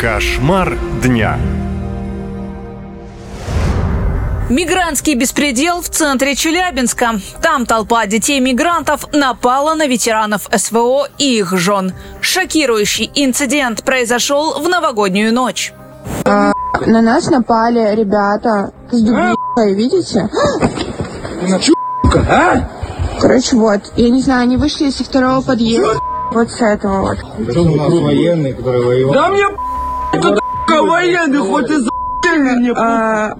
Кошмар дня. Мигрантский беспредел в центре Челябинска. Там толпа детей-мигрантов напала на ветеранов СВО и их жен. Шокирующий инцидент произошел в новогоднюю ночь. А, на нас напали ребята с дубинкой, видите? Короче, вот. Я не знаю, они вышли со второго подъезда. Вот с этого вот. военный, который воевал. Да мне это военный, хоть и за мне. А,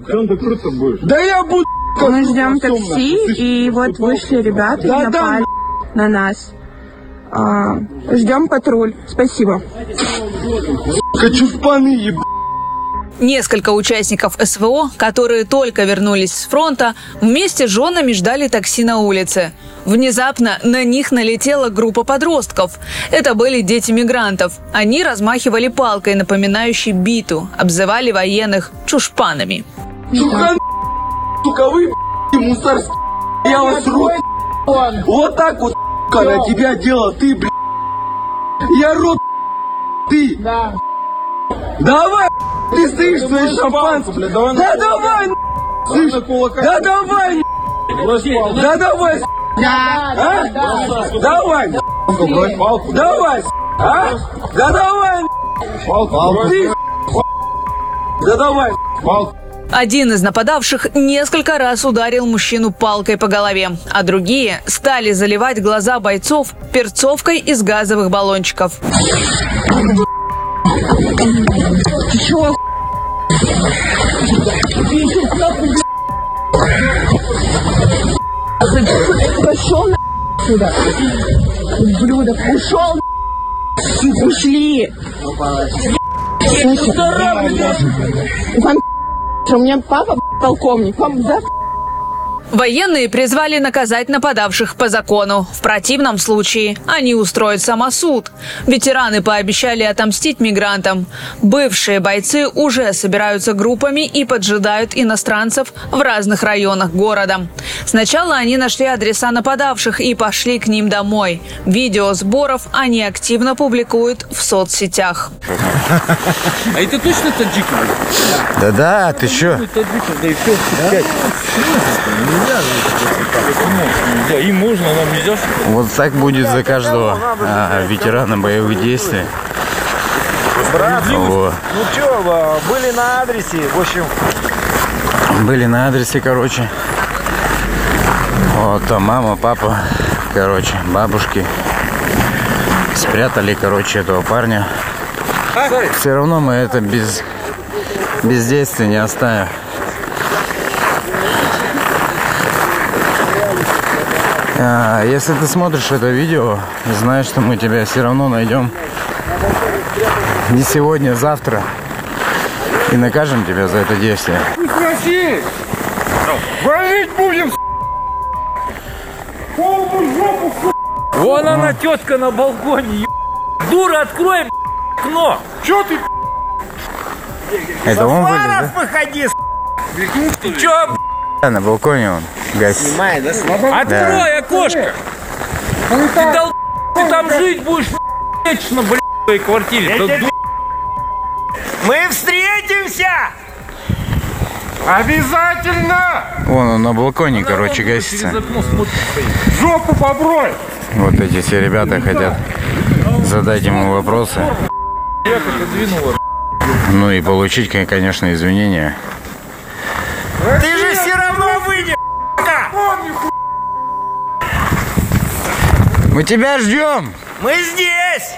Да я буду мы ждем такси, и вот вышли ребята и да. напали на нас. А, ждем патруль. Спасибо. хочу шпаны ебать. Несколько участников СВО, которые только вернулись с фронта, вместе с женами ждали такси на улице. Внезапно на них налетела группа подростков. Это были дети мигрантов. Они размахивали палкой, напоминающей биту, обзывали военных чушпанами. Сука, сука, вы мусорские. Я вас рот. Вот так вот, на тебя дело, ты, блядь. Я рот, ты. Да. Давай, ты стоишь своей шампанской. Да давай, слышь. Да давай, да давай, а? Давай, давай, а? Да давай, ты, да давай, Один из нападавших несколько раз ударил мужчину палкой по голове, а другие стали заливать глаза бойцов перцовкой из газовых баллончиков. Пошел на сюда. Блюдо, ушел Ушли. Вам у меня папа полковник. Вам да? Военные призвали наказать нападавших по закону. В противном случае они устроят самосуд. Ветераны пообещали отомстить мигрантам. Бывшие бойцы уже собираются группами и поджидают иностранцев в разных районах города. Сначала они нашли адреса нападавших и пошли к ним домой. Видео сборов они активно публикуют в соцсетях. А это точно таджик? Да-да, ты чё? Таджиков, да и все. Им можно, а нам нельзя. Вот так будет за каждого а, ветерана боевых действий. Вот. Ну что, были на адресе, в общем, Были на адресе, короче. Вот там мама, папа, короче, бабушки. Спрятали, короче, этого парня. Все равно мы это без, без действия не оставим. А, если ты смотришь это видео, знаешь, что мы тебя все равно найдем. Не сегодня, а завтра. И накажем тебя за это действие. Валить будем, Вон она, тетка на балконе. еб- Дура, открой б***ь, окно. Че ты, Это он вылез, да? выходи, Ты че, б***ь? Да, на балконе он гасит. Открой окошко. Ты дал, ты там жить будешь вечно, блядь, в твоей квартире. Да ду- Мы встретимся! Обязательно! Вон он на балконе, короче, Через гасится. Жопу поброй! Вот эти все ребята хотят задать ему вопросы. Ну и получить, кон- конечно, извинения. Ты же все равно выйдешь! Мы тебя ждем! Мы здесь!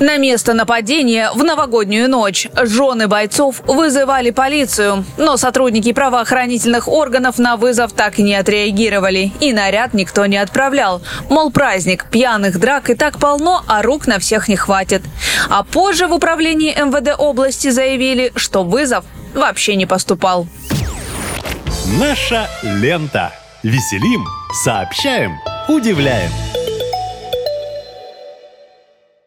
На место нападения в новогоднюю ночь жены бойцов вызывали полицию, но сотрудники правоохранительных органов на вызов так и не отреагировали, и наряд никто не отправлял. Мол, праздник, пьяных драк и так полно, а рук на всех не хватит. А позже в управлении МВД области заявили, что вызов вообще не поступал. Наша лента. Веселим, сообщаем, удивляем.